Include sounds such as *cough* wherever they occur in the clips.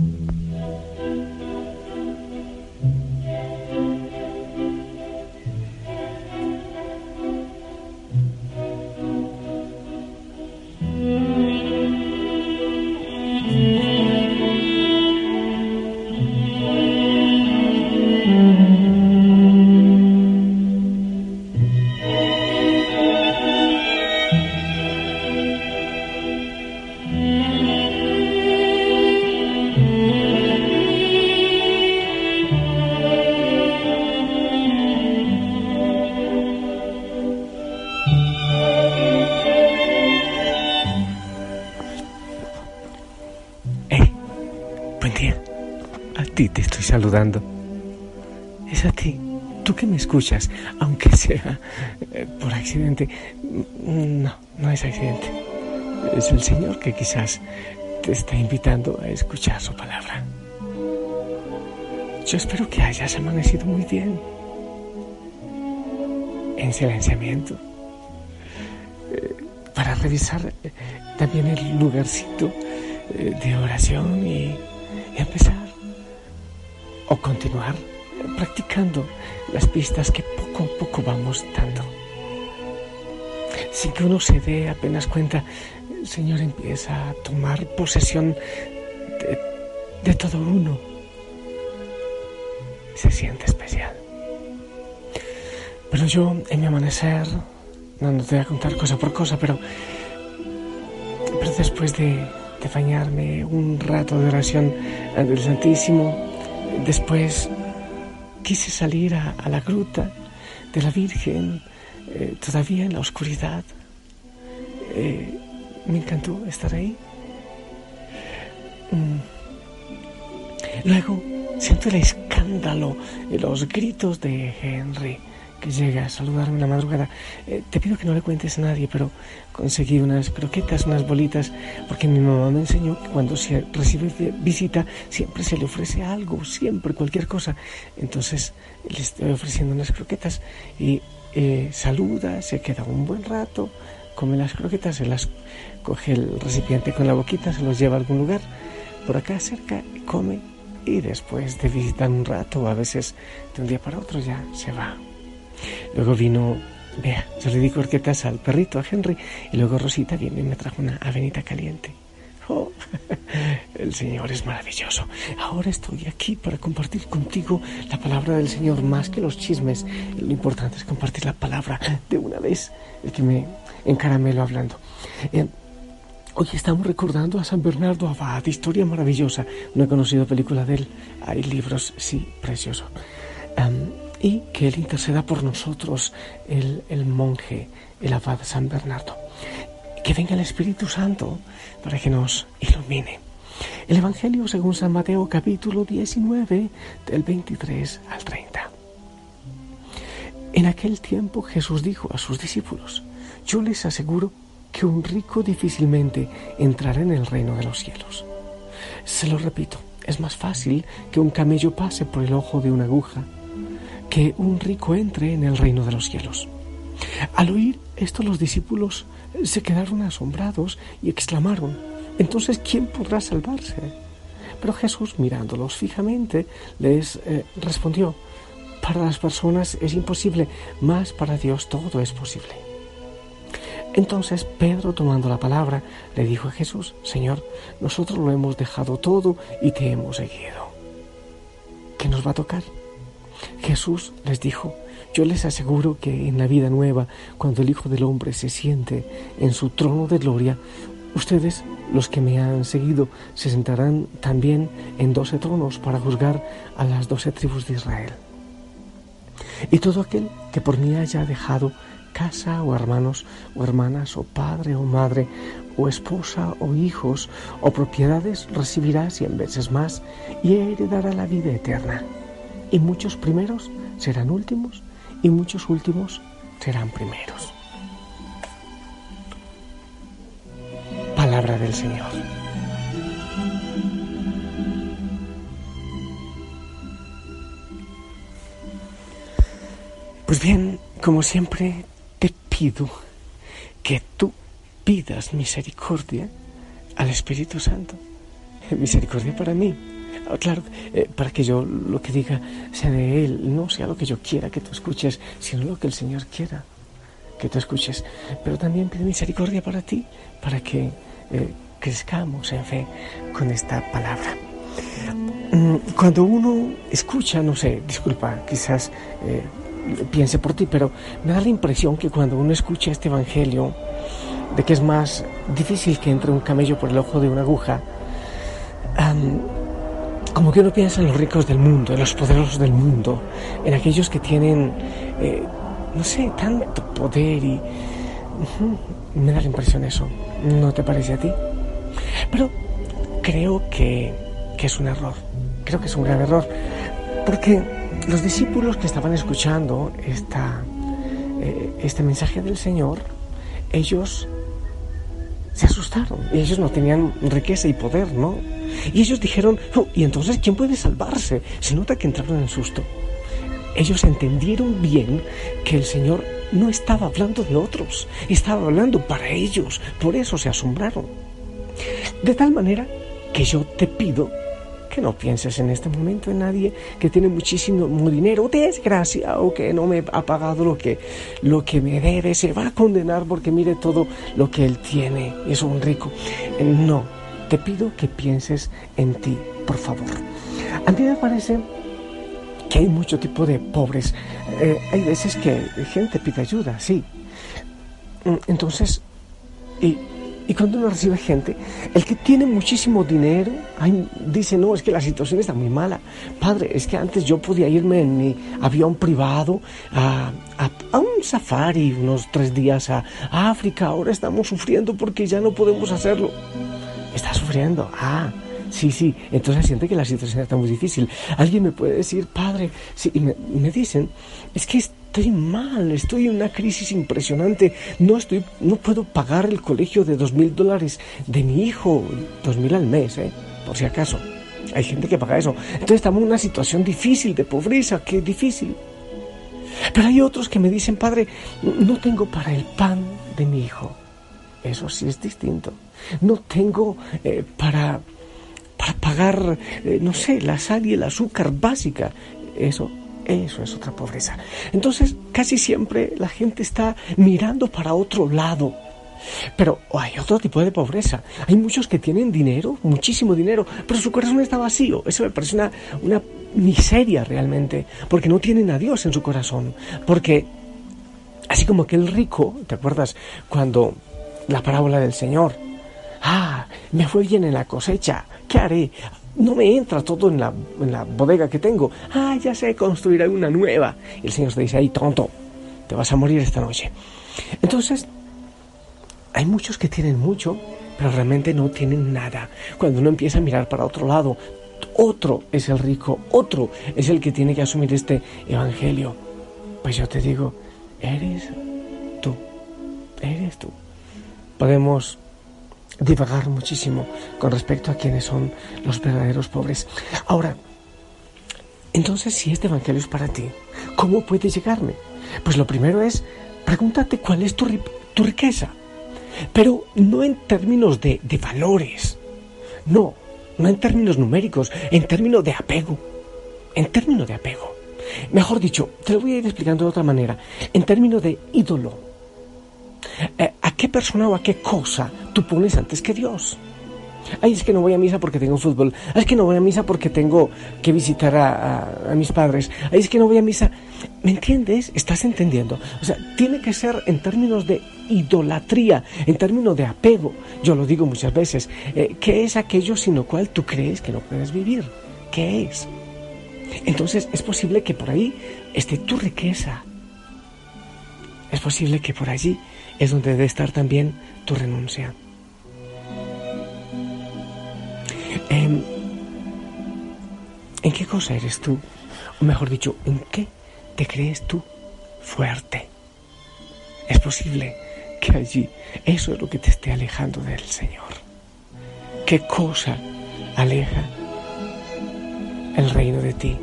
Mm-hmm. Saludando. Es a ti, tú que me escuchas, aunque *laughs* sea eh, por accidente. No, no es accidente. Es el Señor que quizás te está invitando a escuchar su palabra. Yo espero que hayas amanecido muy bien. En silenciamiento. Eh, para revisar eh, también el lugarcito de oración y empezar o continuar practicando las pistas que poco a poco vamos dando. Sin que uno se dé apenas cuenta, el Señor empieza a tomar posesión de, todo uno. Se siente especial. Pero yo, en mi amanecer, no, te voy a contar cosa por cosa, pero, pero después de, de bañarme un rato de oración ante el Santísimo, Después quise salir a, la gruta de la Virgen, eh, todavía en la oscuridad. Eh, me encantó estar ahí. Mm. Luego siento el escándalo, los gritos de Henry que llega a saludarme en la madrugada. Eh, te pido que no le cuentes a nadie, pero conseguí unas croquetas, unas bolitas, porque mi mamá me enseñó que cuando se recibe visita siempre se le ofrece algo, siempre, cualquier cosa. Entonces le estoy ofreciendo unas croquetas y eh, saluda, se queda un buen rato, come las croquetas, se las coge el recipiente con la boquita, se los lleva a algún lugar por acá cerca, come y después de visitar un rato, a veces de un día para otro ya se va. Luego vino, vea, yo le di croquetas al perrito, a Henry, y luego Rosita viene y me trajo una avenita caliente. Oh, *laughs* el Señor es maravilloso. Ahora estoy aquí para compartir contigo la palabra del Señor más que los chismes. Lo importante es compartir la palabra de una vez, el que me encaramelo hablando. Eh, hoy estamos recordando a San Bernardo Abad, historia maravillosa. No he conocido película de él. Hay libros, sí, preciosos y que Él interceda por nosotros, el, el monje, el abad San Bernardo. Que venga el Espíritu Santo para que nos ilumine. El Evangelio según San Mateo capítulo 19 del 23 al 30. En aquel tiempo Jesús dijo a sus discípulos, yo les aseguro que un rico difícilmente entrará en el reino de los cielos. Se lo repito, es más fácil que un camello pase por el ojo de una aguja que un rico entre en el reino de los cielos. Al oír esto los discípulos se quedaron asombrados y exclamaron, entonces, ¿quién podrá salvarse? Pero Jesús, mirándolos fijamente, les eh, respondió, para las personas es imposible, mas para Dios todo es posible. Entonces Pedro, tomando la palabra, le dijo a Jesús, Señor, nosotros lo hemos dejado todo y te hemos seguido. ¿Qué nos va a tocar? Jesús les dijo, yo les aseguro que en la vida nueva, cuando el Hijo del Hombre se siente en su trono de gloria, ustedes, los que me han seguido, se sentarán también en doce tronos para juzgar a las doce tribus de Israel. Y todo aquel que por mí haya dejado casa o hermanos o hermanas o padre o madre o esposa o hijos o propiedades recibirá cien veces más y heredará la vida eterna. Y muchos primeros serán últimos y muchos últimos serán primeros. Palabra del Señor. Pues bien, como siempre, te pido que tú pidas misericordia al Espíritu Santo. Misericordia para mí. Ah, claro, eh, para que yo lo que diga sea de Él, no sea lo que yo quiera que tú escuches, sino lo que el Señor quiera que tú escuches. Pero también pido misericordia para ti, para que eh, crezcamos en fe con esta palabra. Mm, cuando uno escucha, no sé, disculpa, quizás eh, piense por ti, pero me da la impresión que cuando uno escucha este Evangelio, de que es más difícil que entre un camello por el ojo de una aguja, como que uno piensa en los ricos del mundo, en los poderosos del mundo, en aquellos que tienen, eh, no sé, tanto poder y... me da la impresión eso, ¿no te parece a ti? Pero creo que, que es un error, creo que es un grave error, porque los discípulos que estaban escuchando esta, eh, este mensaje del Señor, ellos se asustaron. Y ellos no tenían riqueza y poder, ¿no? Y ellos dijeron, oh, ¿y entonces quién puede salvarse? Se nota que entraron en susto. Ellos entendieron bien que el Señor no estaba hablando de otros, estaba hablando para ellos. Por eso se asombraron. De tal manera que yo te pido no pienses en este momento en nadie que tiene muchísimo dinero, desgracia, o que no me ha pagado lo que, lo que me debe, se va a condenar porque mire todo lo que él tiene, es un rico. No, te pido que pienses en ti, por favor. A mí me parece que hay mucho tipo de pobres. Eh, hay veces que gente pide ayuda, sí. Mm, entonces, y y cuando uno recibe gente, el que tiene muchísimo dinero, dice, no, es que la situación está muy mala. Padre, es que antes yo podía irme en mi avión privado a, a, un safari unos tres días a, África. Ahora estamos sufriendo porque ya no podemos hacerlo. Está sufriendo. Ah, sí, sí. Entonces siente que la situación está muy difícil. Alguien me puede decir, padre, sí, y me, dicen, es que estoy mal, estoy en una crisis impresionante, no estoy, no puedo pagar el colegio de dos mil dólares de mi hijo, dos mil al mes, ¿eh? por si acaso. Hay gente que paga eso. Entonces estamos en una situación difícil de pobreza, qué difícil. Pero hay otros que me dicen, padre, no tengo para el pan de mi hijo. Eso sí es distinto. No tengo eh, para, para pagar, eh, no sé, la sal y el azúcar básica. Eso eso es otra pobreza. Entonces, casi siempre la gente está mirando para otro lado. Pero hay otro tipo de pobreza. Hay muchos que tienen dinero, muchísimo dinero, pero su corazón está vacío. Eso me parece una, una miseria realmente, porque no tienen a Dios en su corazón. Porque, así como que el rico, ¿te acuerdas cuando la parábola del Señor? Ah, me fue bien en la cosecha, ¿qué haré? no me entra todo en la, bodega que tengo. Ah, ya sé, construiré una nueva. Y el Señor te dice, ay, tonto, te vas a morir esta noche. Entonces, hay muchos que tienen mucho, pero realmente no tienen nada. Cuando uno empieza a mirar para otro lado, otro es el rico, otro es el que tiene que asumir este evangelio. Pues yo te digo, eres tú, eres tú. Podemos divagar muchísimo con respecto a quiénes son los verdaderos pobres. Ahora, entonces, si este Evangelio es para ti, ¿cómo puede llegarme? Pues lo primero es, pregúntate cuál es tu, tu riqueza, pero no en términos de, de valores, no, no en términos numéricos, en términos de apego, en términos de apego. Mejor dicho, te lo voy a ir explicando de otra manera, en términos de ídolo. Eh, ¿A qué persona o a qué cosa tú pones antes que Dios? Ay, es que no voy a misa porque tengo fútbol. Ay, es que no voy a misa porque tengo que visitar a, mis padres. Ay, es que no voy a misa. ¿Me entiendes? ¿Estás entendiendo? O sea, tiene que ser en términos de idolatría, en términos de apego. Yo lo digo muchas veces. Eh, ¿Qué es aquello sin lo cual tú crees que no puedes vivir? ¿Qué es? Entonces es posible que por ahí esté tu riqueza, Es posible que por allí es donde debe estar también tu renuncia. Em, ¿En qué cosa eres tú? O mejor dicho, ¿en qué te crees tú fuerte? Es posible que allí eso es lo que te esté alejando del Señor. ¿Qué cosa aleja el reino de ti?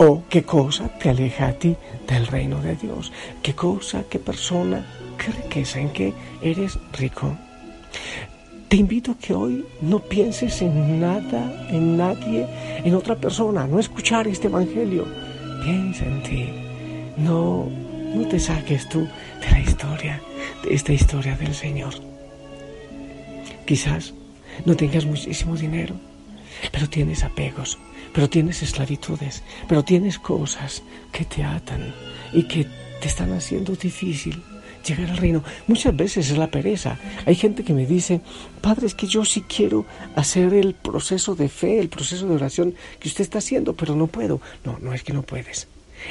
¿O qué cosa te aleja a ti del reino de Dios? ¿Qué cosa, qué persona, qué riqueza, en qué eres rico? Te invito que hoy no pienses en nada, en nadie, en otra persona, no escuchar este Evangelio. Piensa en ti. No, no te saques tú de la historia, de esta historia del Señor. Quizás no tengas muchísimo dinero, pero tienes apegos, pero tienes esclavitudes, pero tienes cosas que te atan y que te están haciendo difícil llegar al reino. Muchas veces es la pereza. Hay gente que me dice, Padre, es que yo sí quiero hacer el proceso de fe, el proceso de oración que usted está haciendo, pero no puedo. No, no es que no puedes.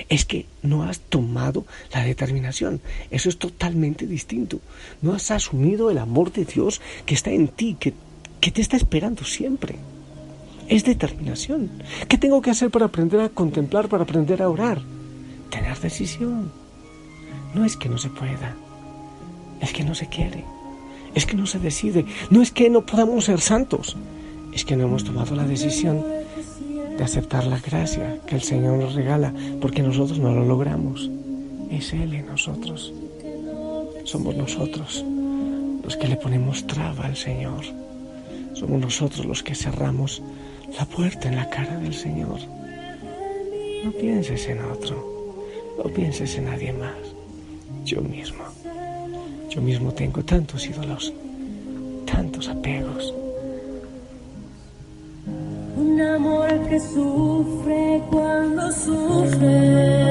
Es que no has tomado la determinación. Eso es totalmente distinto. No has asumido el amor de Dios que está en ti, que, que te está esperando siempre. Es determinación. ¿Qué tengo que hacer para aprender a contemplar, para aprender a orar? Tener decisión. No es que no se pueda, es que no se quiere, es que no se decide, no es que no podamos ser santos, es que no hemos tomado la decisión de aceptar la gracia que el Señor nos regala, porque nosotros no lo logramos. Es Él en nosotros. Somos nosotros los que le ponemos traba al Señor. Somos nosotros los que cerramos la puerta en la cara del Señor. No pienses en otro, no pienses en nadie más yo mismo. Yo mismo tengo tantos ídolos, tantos apegos. Un amor que sufre cuando sufre.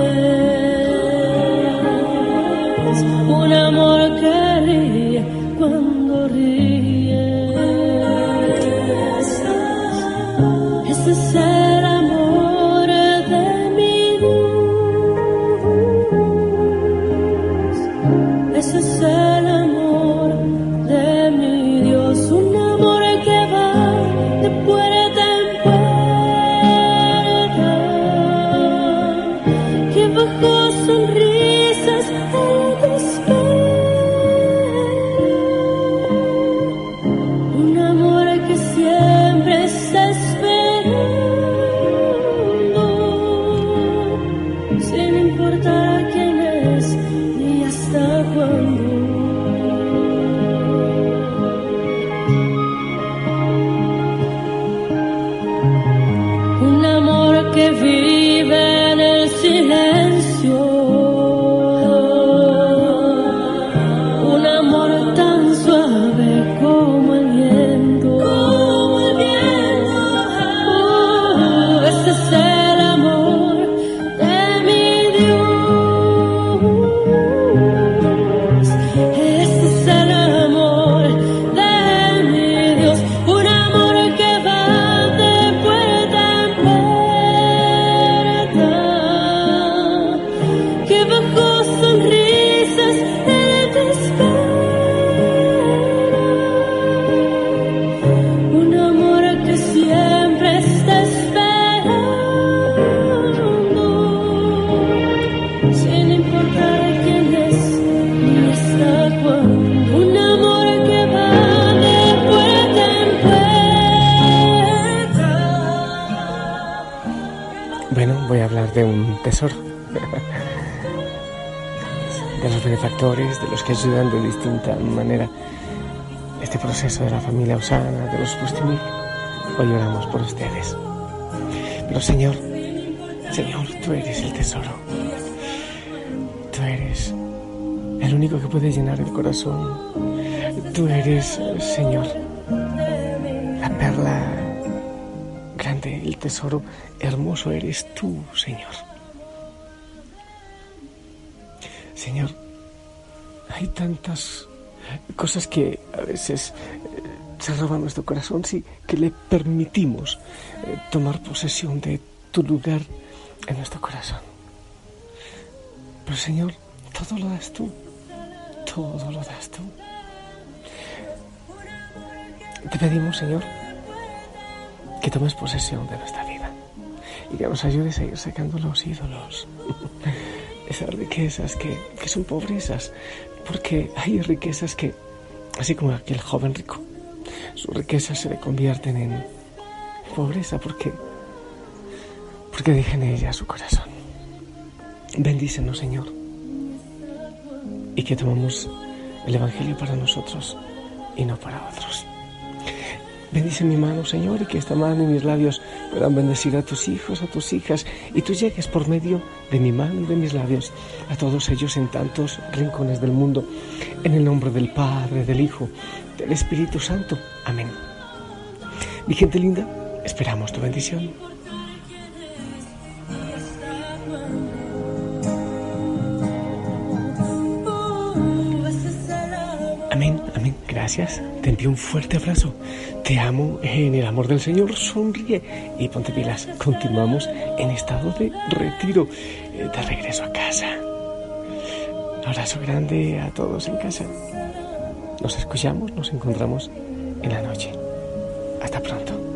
Amor que De los benefactores, de los que ayudan de distinta manera este proceso de la familia Osana, de los Pustimir. Hoy oramos por ustedes. Pero Señor, Señor, tú eres el tesoro. Tú eres el único que puede llenar el corazón. Tú eres, Señor, la perla grande, el tesoro hermoso eres tú, Señor. Señor, hay tantas cosas que a veces eh, se roban nuestro corazón, sí, que le permitimos eh, tomar posesión de tu lugar en nuestro corazón. Pero Señor, todo lo das tú. Todo lo das tú. Te pedimos, Señor, que tomes posesión de nuestra vida y que nos ayudes a ir sacando los ídolos, *laughs* riquezas que, que son pobrezas, porque hay riquezas que, así como aquel joven rico, sus riquezas se le convierten en pobreza porque, porque dejan en ella su corazón. Bendícenos, Señor, y que tomemos el Evangelio para nosotros y no para otros. Bendice mi mano, Señor, y que esta mano y mis labios puedan bendecir a tus hijos, a tus hijas, y tú llegues por medio de mi mano y de mis labios a todos ellos en tantos rincones del mundo. En el nombre del Padre, del Hijo, del Espíritu Santo. Amén. Mi gente linda, esperamos tu bendición. Gracias. Te envío un fuerte abrazo. Te amo en el amor del Señor. Sonríe y ponte pilas. Continuamos en estado de retiro, eh, de regreso a casa. Abrazo grande a todos en casa. Nos escuchamos, nos encontramos en la noche. Hasta pronto.